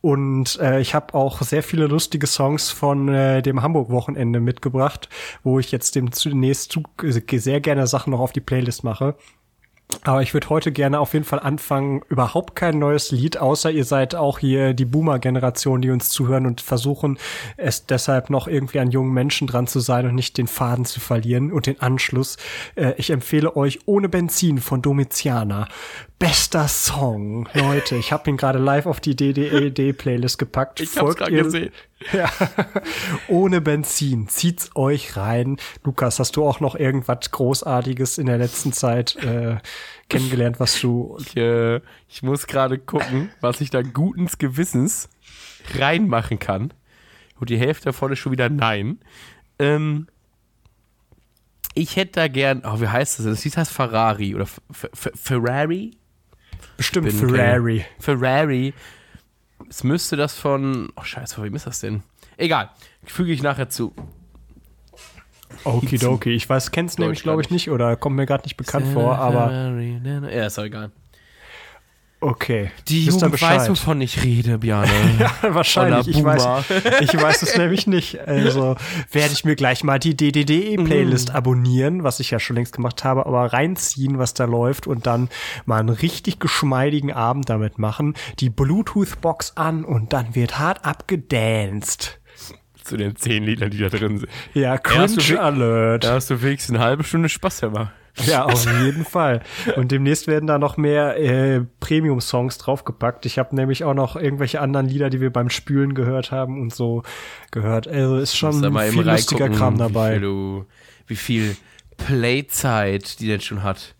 und äh, ich habe auch sehr viele lustige Songs von äh, dem Hamburg-Wochenende mitgebracht, wo ich jetzt demnächst zu, sehr gerne Sachen noch auf die Playlist mache. Aber ich würde heute gerne auf jeden Fall anfangen, überhaupt kein neues Lied, außer ihr seid auch hier die Boomer-Generation, die uns zuhören und versuchen, es deshalb noch irgendwie an jungen Menschen dran zu sein und nicht den Faden zu verlieren und den Anschluss. Äh, ich empfehle euch Ohne Benzin von Domitiana. Bester Song, Leute. Ich habe ihn gerade live auf die DDLD-Playlist gepackt. Ich hab's Folgt grad ihr- gesehen. Ja. Ohne Benzin. Zieht's euch rein. Lukas, hast du auch noch irgendwas Großartiges in der letzten Zeit äh, kennengelernt, was du. Ich, äh, ich muss gerade gucken, was ich da gutens Gewissens reinmachen kann. Und die Hälfte davon ist schon wieder nein. Ähm, ich hätte da gern, oh, wie heißt das? Das heißt Ferrari oder F F Ferrari? Bestimmt Bin Ferrari. Ferrari. Es müsste das von, oh scheiße, von wem ist das denn? Egal, füge ich nachher zu. Okidoki. Ich weiß, kenn's nämlich, glaube ich, nicht oder kommt mir gerade nicht bekannt vor, aber. Ja, ist doch egal. Okay. Die Wisst Jugend weiß, wovon ich rede, Björn. Wahrscheinlich. Ich weiß, ich weiß es nämlich nicht. Also werde ich mir gleich mal die DDD-Playlist Mhm. abonnieren, was ich ja schon längst gemacht habe, aber reinziehen, was da läuft und dann mal einen richtig geschmeidigen Abend damit machen. Die Bluetooth-Box an und dann wird hart abgedanced. Zu den zehn Liedern, die da drin sind. Ja, hast du Cringe wi- Alert. Da hast du wenigstens eine halbe Stunde Spaß gemacht. Ja, auf jeden Fall. Und demnächst werden da noch mehr äh, Premium-Songs draufgepackt. Ich habe nämlich auch noch irgendwelche anderen Lieder, die wir beim Spülen gehört haben und so gehört. Also ist schon viel lustiger Kram Wie dabei. viel, du, wie viel Playzeit die denn schon hat.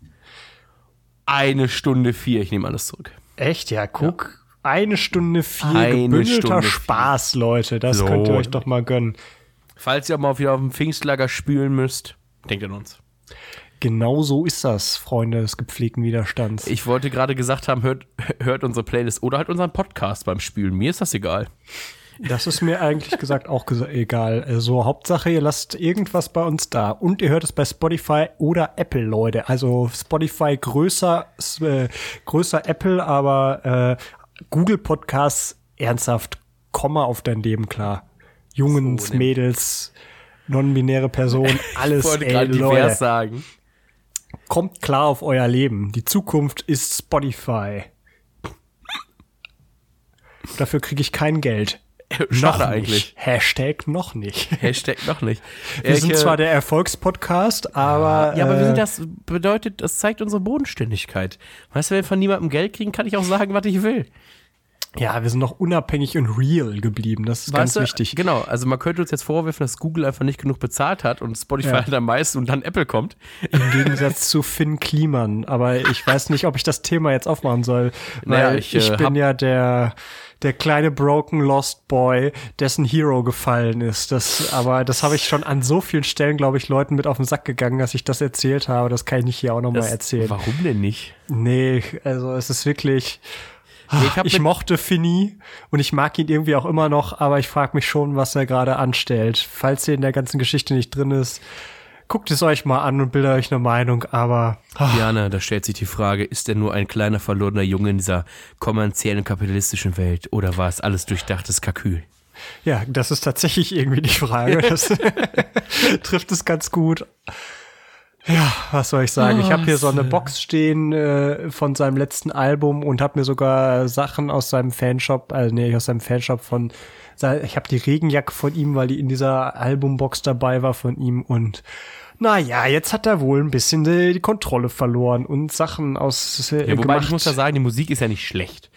Eine Stunde vier, ich nehme alles zurück. Echt? Ja, guck. Eine Stunde vier Eine gebündelter Stunde vier. Spaß, Leute. Das So. könnt ihr euch doch mal gönnen. Falls ihr auch mal wieder auf dem Pfingstlager spülen müsst, denkt an uns. Genau so ist das, Freunde des gepflegten Widerstands. Ich wollte gerade gesagt haben, hört, hört unsere Playlist oder halt unseren Podcast beim Spülen. Mir ist das egal. Das ist mir eigentlich gesagt auch egal. Also Hauptsache, ihr lasst irgendwas bei uns da. Und ihr hört es bei Spotify oder Apple, Leute. Also Spotify größer, äh, größer Apple, aber äh, Google Podcasts ernsthaft, Komma auf dein Leben klar. Jungs, So, ne- Mädels, non-binäre Personen, alles, Ich wollte gerade divers Leute. sagen. Kommt klar auf euer Leben. Die Zukunft ist Spotify. Dafür kriege ich kein Geld. Schade noch eigentlich. Nicht. Hashtag noch nicht. Hashtag noch nicht. Wir sind Ich, äh, zwar der Erfolgspodcast, aber. Ja, aber wir äh, sind das bedeutet, das zeigt unsere Bodenständigkeit. Weißt du, wenn wir von niemandem Geld kriegen, kann ich auch sagen, was ich will. Ja, wir sind noch unabhängig und real geblieben. Das ist ganz Weißt du, wichtig. Genau, also man könnte uns jetzt vorwerfen, dass Google einfach nicht genug bezahlt hat und Spotify Ja. halt am meisten und dann Apple kommt. Im Gegensatz zu Finn Kliman. Aber ich weiß nicht, ob ich das Thema jetzt aufmachen soll. Weil Naja, ich, ich, äh, bin ja der, der kleine Broken Lost Boy, dessen Hero gefallen ist. Das, aber das habe ich schon an so vielen Stellen, glaube ich, Leuten mit auf den Sack gegangen, dass ich das erzählt habe. Das kann ich nicht hier auch nochmal erzählen. Warum denn nicht? Nee, also es ist wirklich. Nee, ich ich mochte Finny und ich mag ihn irgendwie auch immer noch, aber ich frage mich schon, was er gerade anstellt. Falls ihr in der ganzen Geschichte nicht drin ist, guckt es euch mal an und bildet euch eine Meinung, aber Diana, da stellt sich die Frage, ist er nur ein kleiner verlorener Junge in dieser kommerziellen kapitalistischen Welt oder war es alles durchdachtes Kalkül? ja, das ist tatsächlich irgendwie die Frage. Das trifft es ganz gut. Ja, was soll ich sagen? Ich habe hier so eine Box stehen äh, von seinem letzten Album und habe mir sogar Sachen aus seinem Fanshop, also nee, aus seinem Fanshop von, ich habe die Regenjacke von ihm, weil die in dieser Albumbox dabei war von ihm und naja, jetzt hat er wohl ein bisschen die, die Kontrolle verloren und Sachen aus äh, Ja, wobei gemacht. ich muss da sagen, die Musik ist ja nicht schlecht.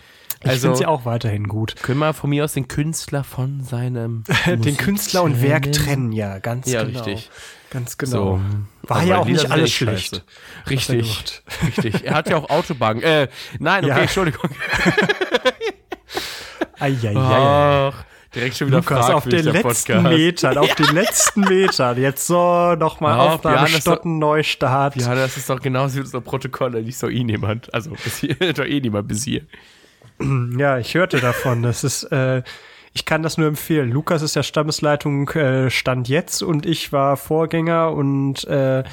Ich Also finde sie auch weiterhin gut. können wir von mir aus den Künstler von seinem Den Künstler und Werk trennen? ja, ganz Ja, genau. richtig. Ganz genau. So. War Aber ja auch Lieder nicht alles echt schlecht. scheiße. Richtig, richtig. Er hat ja auch Autobahn. Äh, nein, okay, Ja. Entschuldigung. Eieiei. Ach, Direkt schon wieder Lukas, auf den letzten Metern, auf den letzten Metern. Jetzt so nochmal Ja, auf Aufnahme das stoppen, Neustart. Ja, das ist doch genauso wie unser Protokoll, nicht so eh niemand. Also, bis hier, doch eh niemand bis hier. Ja, ich hörte davon. Das ist, äh, ich kann das nur empfehlen. Lukas ist ja Stammesleitung äh, Stand jetzt und ich war Vorgänger und äh,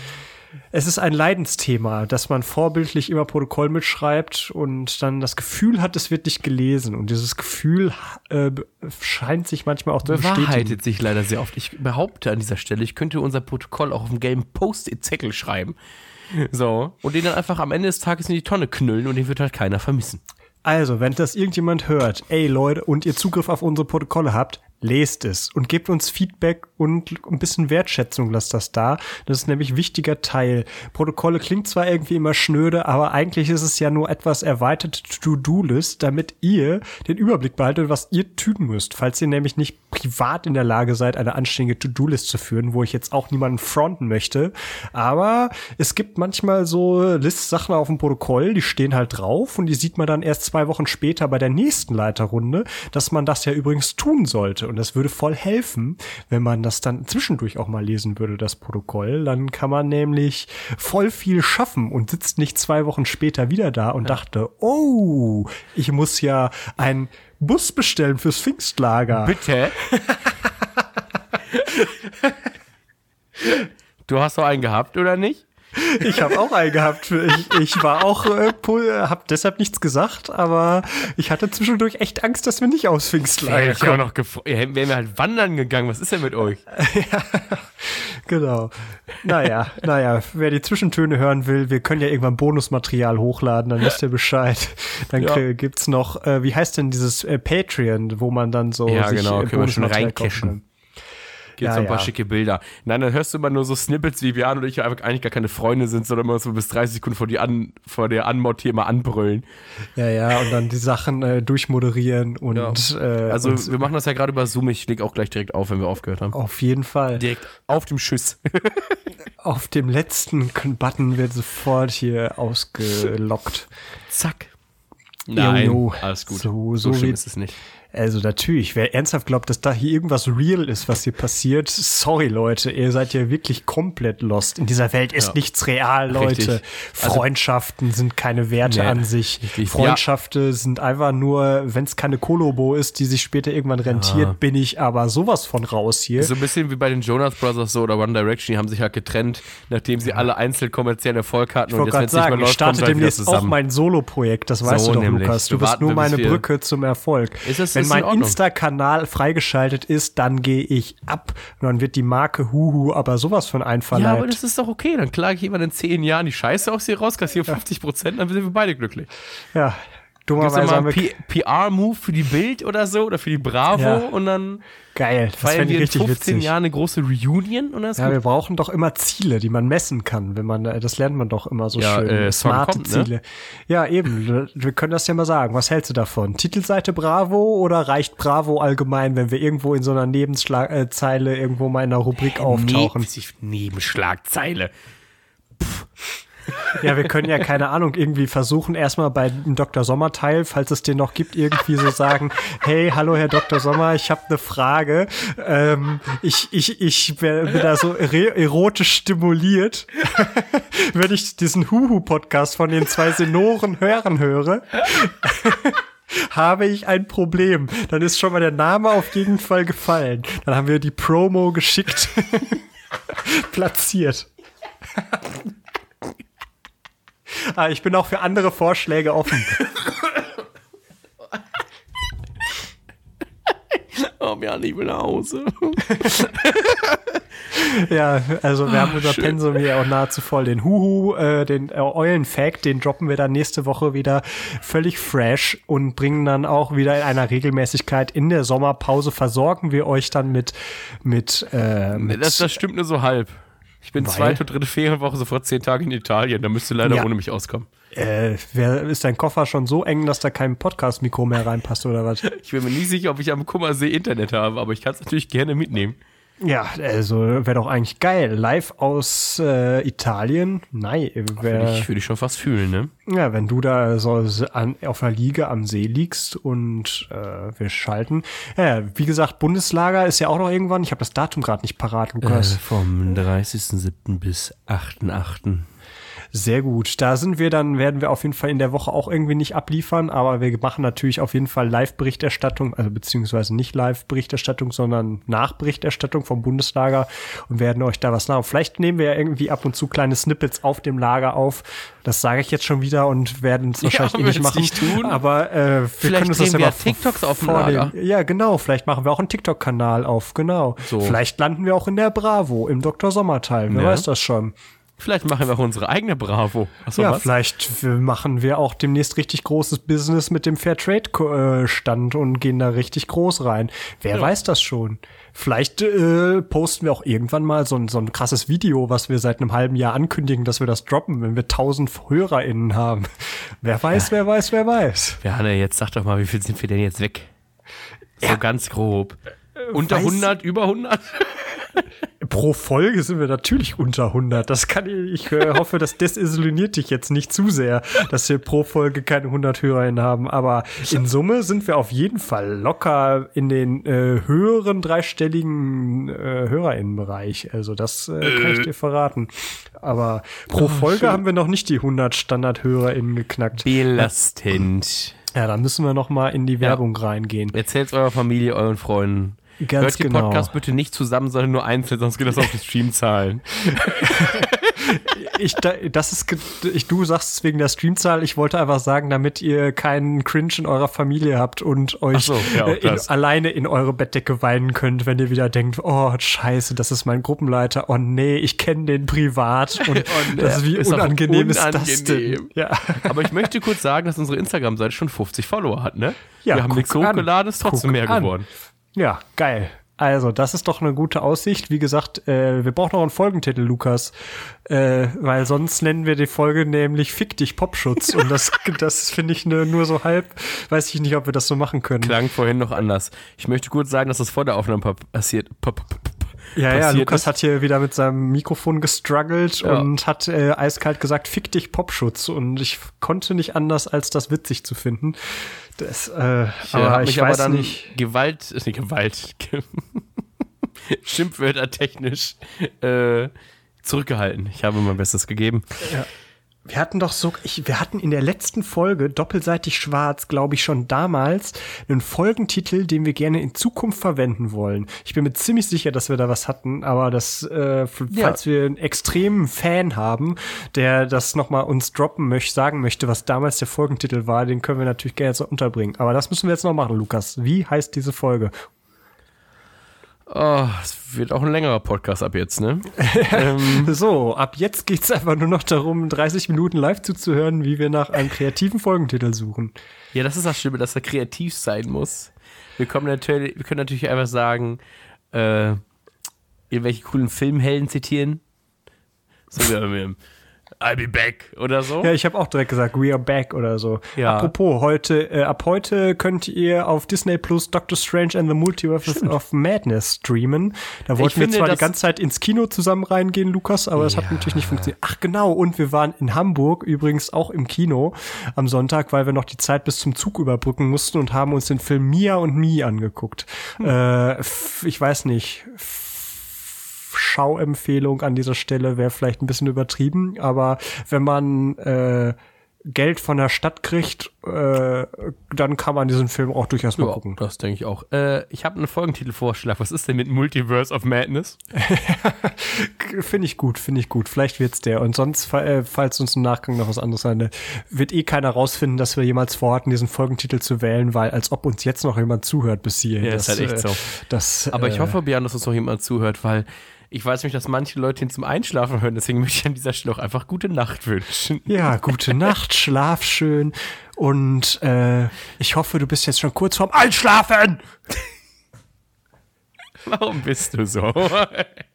es ist ein Leidensthema, dass man vorbildlich immer Protokoll mitschreibt und dann das Gefühl hat, es wird nicht gelesen. Und dieses Gefühl äh, scheint sich manchmal auch zu bestätigen. Bewahrheitet sich leider sehr oft. Ich behaupte an dieser Stelle, ich könnte unser Protokoll auch auf dem gelben Post-it-Zettel schreiben. So. Und den dann einfach am Ende des Tages in die Tonne knüllen und den wird halt keiner vermissen. Also, wenn das irgendjemand hört, ey Leute, und ihr Zugriff auf unsere Protokolle habt, lest es und gebt uns Feedback und ein bisschen Wertschätzung lasst das da. Das ist nämlich wichtiger Teil. Protokolle klingt zwar irgendwie immer schnöde, aber eigentlich ist es ja nur etwas erweiterte To-Do-List, damit ihr den Überblick behaltet, was ihr tun müsst. Falls ihr nämlich nicht privat in der Lage seid, eine anständige To-Do-List zu führen, wo ich jetzt auch niemanden fronten möchte. Aber es gibt manchmal so List-Sachen auf dem Protokoll, die stehen halt drauf und die sieht man dann erst zwei Wochen später bei der nächsten Leiterrunde, dass man das ja übrigens tun sollte. Und das würde voll helfen, wenn man das dann zwischendurch auch mal lesen würde, das Protokoll. Dann kann man nämlich voll viel schaffen und sitzt nicht zwei Wochen später wieder da und dachte, oh, ich muss ja einen Bus bestellen fürs Pfingstlager. Bitte? du hast doch einen gehabt, oder nicht? Ich habe auch einen gehabt. Ich, ich war auch, äh, habe deshalb nichts gesagt, aber ich hatte zwischendurch echt Angst, dass wir nicht aus Pfingstlager ich auch noch. Ja, wären wir halt wandern gegangen. Was ist denn mit euch? ja, genau. Naja, naja, wer die Zwischentöne hören will, wir können ja irgendwann Bonusmaterial hochladen, dann wisst ihr Bescheid. Dann Ja. ja. gibt's noch, äh, wie heißt denn dieses äh, Patreon, wo man dann so Ja, sich genau, äh, Bonusmaterial kaufen kann. Gibt Ja, so ein paar ja. schicke Bilder. Nein, dann hörst du immer nur so Snippets, wie Björn und ich einfach eigentlich gar keine Freunde sind, sondern immer so bis 30 Sekunden vor, die an, vor der Anmod hier mal anbrüllen. Ja, ja, und dann die Sachen äh, durchmoderieren und äh, Also und wir machen das ja gerade über Zoom. Ich leg auch gleich direkt auf, wenn wir aufgehört haben. auf jeden Fall. Direkt auf dem Schuss. Auf dem letzten Button wird sofort hier ausgelockt. Zack. Nein, jo. alles gut. So- So, so schlimm ist es nicht. Also natürlich, wer ernsthaft glaubt, dass da hier irgendwas real ist, was hier passiert, sorry Leute, ihr seid ja wirklich komplett lost. In dieser Welt ist Ja. nichts real, Leute. Richtig. Also- Freundschaften sind keine Werte Nee, an sich. richtig. Freundschaften sind einfach nur, wenn es keine Kolobo ist, die sich später irgendwann rentiert, bin ich aber sowas von raus hier. So ein bisschen wie bei den Jonas Brothers so oder One Direction, die haben sich halt getrennt, nachdem sie alle einzeln kommerziellen Erfolg hatten Ich wollte gerade sagen, ich starte kommen sie halt wieder demnächst auch mein Solo-Projekt, das weißt So du doch, nämlich. Lukas. Du Wir bist nur meine Brücke zum Erfolg. Ist das- Wenn in mein Ordnung. Insta-Kanal freigeschaltet ist, dann gehe ich ab. Und dann wird die Marke Huhu aber sowas von Ja, einverleibt. aber das ist doch okay. Dann klage ich jemand in zehn Jahren die Scheiße aus dir raus, kassiere 50 Prozent, dann sind wir beide glücklich. ja, Gibt's dummerweise mal haben einen PR-Move für die Bild oder so oder für die Bravo Ja. und dann geil. Das feiern wir ich in richtig 15 witzig. Jahren eine große Reunion dann ist Ja, gut. wir brauchen doch immer Ziele, die man messen kann, wenn man, äh, das lernt man doch immer so Ja, schön. äh, Smarte kommt, ne? Ziele. Ja, eben. Wir können das ja mal sagen. Was hältst du davon? Titelseite Bravo oder reicht Bravo allgemein, wenn wir irgendwo in so einer Nebenzeile irgendwo mal in einer Rubrik auftauchen? Ne Nebenschlagzeile. Ja, wir können ja keine Ahnung irgendwie versuchen, erstmal bei dem Dr. Sommer Teil, falls es den noch gibt, irgendwie so sagen, hey, hallo Herr Dr. Sommer, ich habe eine Frage. Ähm, ich ich, ich bin da so erotisch stimuliert, wenn ich diesen Huhu-Podcast von den zwei Senoren hören höre. habe ich ein Problem. Dann ist schon mal der Name auf jeden Fall gefallen. Dann haben wir die Promo geschickt platziert. Ah, ich bin auch für andere Vorschläge offen. Oh, ja, ich will nach Hause. Ja, also wir haben unser Ah, schön. Pensum hier auch nahezu voll. Den Huhu, äh, den äh, Eulen-Fact, den droppen wir dann nächste Woche wieder völlig fresh und bringen dann auch wieder in einer Regelmäßigkeit in der Sommerpause. Versorgen wir euch dann mit, mit, äh, mit Das, das stimmt nur so halb. Ich bin Weil? zweite und dritte Ferienwoche sofort zehn Tage in Italien. Da müsst ihr leider Ja. ohne mich auskommen. äh, wer, ist dein Koffer schon so eng, dass da kein Podcast-Mikro mehr reinpasst oder was? Ich bin mir nie sicher, ob ich am Kummersee Internet habe, aber ich kann es natürlich gerne mitnehmen. Ja, also wäre doch eigentlich geil. Live aus äh, Italien. Nein, wär, Ich würde ich schon fast fühlen, ne? ja, wenn du da so an, auf einer Liege am See liegst und äh, wir schalten. Ja, wie gesagt, Bundeslager ist ja auch noch irgendwann. Ich habe das Datum gerade nicht parat, Lukas. Äh, vom 30.07. bis 8.08. Sehr gut. Da sind wir dann, werden wir auf jeden Fall in der Woche auch irgendwie nicht abliefern, aber wir machen natürlich auf jeden Fall Live-Berichterstattung, also beziehungsweise nicht Live-Berichterstattung, sondern Nachberichterstattung vom Bundeslager und werden euch da was nach. Vielleicht nehmen wir ja irgendwie ab und zu kleine Snippets auf dem Lager auf. Das sage ich jetzt schon wieder und werden es wahrscheinlich eh nicht machen. nicht tun? Aber äh, wir Vielleicht können uns das ja mal TikToks auf dem. Lager. Ja, genau. Vielleicht machen wir auch einen TikTok-Kanal auf. Genau. So. Vielleicht landen wir auch in der Bravo im Dr. Sommerteil. Wer Ja. weiß das schon. Vielleicht machen wir auch unsere eigene Bravo. Achso, ja, was? vielleicht machen wir auch demnächst richtig großes Business mit dem Fairtrade-Stand und gehen da richtig groß rein. Wer weiß das schon? Vielleicht äh, posten wir auch irgendwann mal so ein, so ein krasses Video, was wir seit einem halben Jahr ankündigen, dass wir das droppen, wenn wir tausend HörerInnen haben. Wer weiß, wer weiß, wer weiß. Werner, jetzt sag doch mal, wie viel sind wir denn jetzt weg? So ganz grob. Unter weiß- 100, über 100? Pro Folge sind wir natürlich unter 100. Das kann ich, ich äh, hoffe, das desillusioniert dich jetzt nicht zu sehr, dass wir pro Folge keine 100 HörerInnen haben. Aber in Summe sind wir auf jeden Fall locker in den äh, höheren dreistelligen äh, HörerInnenbereich. Also das äh, kann ich dir verraten. Aber pro Folge haben wir noch nicht die 100 Standard-HörerInnen geknackt. Belastend. Ja, da müssen wir noch mal in die Werbung reingehen. Erzählt's eurer Familie, euren Freunden. Ganz Hört den genau. Podcast bitte nicht zusammen, sondern nur einzeln, sonst geht das auf die Streamzahlen. ich, da, das ist, ich, du sagst es wegen der Streamzahl. Ich wollte einfach sagen, damit ihr keinen Cringe in eurer Familie habt und euch so, ja, äh, in, alleine in eure Bettdecke weinen könnt, wenn ihr wieder denkt, oh, scheiße, das ist mein Gruppenleiter. Oh nee, ich kenne den privat. Und das ist wie Oh, Ist auch unangenehm, ist das unangenehm. denn? Ja. Aber ich möchte kurz sagen, dass unsere Instagram-Seite schon 50 Follower hat, ne? Ja, Wir haben nichts hochgeladen, ist trotzdem mehr an. geworden. Ja, geil. Also, das ist doch eine gute Aussicht. Wie gesagt, äh, wir brauchen noch einen Folgentitel, Lukas. Äh, weil sonst nennen wir die Folge nämlich Fick dich Popschutz. Und das, das finde ich ne, nur so halb, weiß ich nicht, ob wir das so machen können. Klang vorhin noch anders. Ich möchte kurz sagen, dass das vor der Aufnahme pa- passiert. pa- pa- pa- pa- Ja, ja, Lukas ist. hat hier wieder mit seinem Mikrofon gestruggelt Ja. und hat äh, eiskalt gesagt, fick dich Popschutz. Und ich konnte nicht anders, als das witzig zu finden. Das, äh, Ich äh, aber ich mich aber weiß dann nicht. Gewalt, ist nicht Gewalt, Schimpfwörter technisch äh, zurückgehalten. Ich habe mein Bestes gegeben. Wir hatten doch so, ich, wir hatten in der letzten Folge doppelseitig schwarz, glaube ich, schon damals einen Folgentitel, den wir gerne in Zukunft verwenden wollen. Ich bin mir ziemlich sicher, dass wir da was hatten, aber das, äh, Ja. falls wir einen extremen Fan haben, der das nochmal uns droppen möchte, sagen möchte, was damals der Folgentitel war, den können wir natürlich gerne so unterbringen. Aber das müssen wir jetzt noch machen, Lukas. Wie heißt diese Folge? Oh, es wird auch ein längerer Podcast ab jetzt, ne? ähm, So, ab jetzt geht's einfach nur noch darum, 30 Minuten live zuzuhören, wie wir nach einem kreativen Folgentitel suchen. ja, das ist das Schlimme, dass er kreativ sein muss. Wir, kommen natürlich, wir können natürlich einfach sagen, äh, irgendwelche coolen Filmhelden zitieren. So wie ähm, I'll be back oder so. Ja, ich habe auch direkt gesagt, we are back oder so. Ja. Apropos, heute, äh, ab heute könnt ihr auf Disney Plus Doctor Strange and the Multiverse of Madness streamen. Da wollten wir finde, zwar die ganze Zeit ins Kino zusammen reingehen, Lukas, aber das hat natürlich nicht funktioniert. Ach genau, und wir waren in Hamburg übrigens auch im Kino am Sonntag, weil wir noch die Zeit bis zum Zug überbrücken mussten und haben uns den Film Mia und Mi angeguckt. Hm. Äh, ich weiß nicht, Schauempfehlung an dieser Stelle wäre vielleicht ein bisschen übertrieben, aber wenn man äh, Geld von der Stadt kriegt, äh, dann kann man diesen Film auch durchaus mal Ja, gucken. das denke ich auch. Äh, ich habe einen Folgentitelvorschlag. Was ist denn mit Multiverse of Madness? Finde ich gut, finde ich gut. Vielleicht wird's der. Und sonst, äh, falls uns im Nachgang noch was anderes sein, wird eh keiner rausfinden, dass wir jemals vorhatten, diesen Folgentitel zu wählen, weil als ob uns jetzt noch jemand zuhört bis hierhin. Ja, ist halt echt äh, so. Das, Aber äh, ich hoffe, Björn, dass uns noch jemand zuhört, weil ich weiß nämlich, dass manche Leute ihn zum Einschlafen hören. Deswegen möchte ich an dieser Stelle auch einfach gute Nacht wünschen. Ja, gute Nacht, schlaf schön. Und äh, ich hoffe, du bist jetzt schon kurz vorm Einschlafen. Warum bist du so?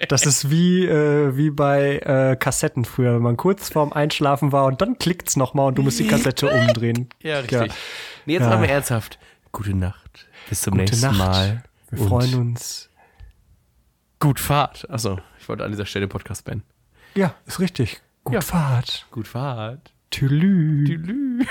Das ist wie, äh, wie bei äh, Kassetten früher, wenn man kurz vorm Einschlafen war und dann klickt's nochmal und du musst die Kassette umdrehen. ja, richtig. Nee, jetzt Ja. mal ernsthaft. Gute Nacht. Bis zum Gute nächsten Nacht. Mal. Wir Und freuen uns. Gut Fahrt. Achso, ich wollte an dieser Stelle Podcast beenden. Ja, ist richtig. Gut Ja. Fahrt. Gut Fahrt. Tülü. Tülü.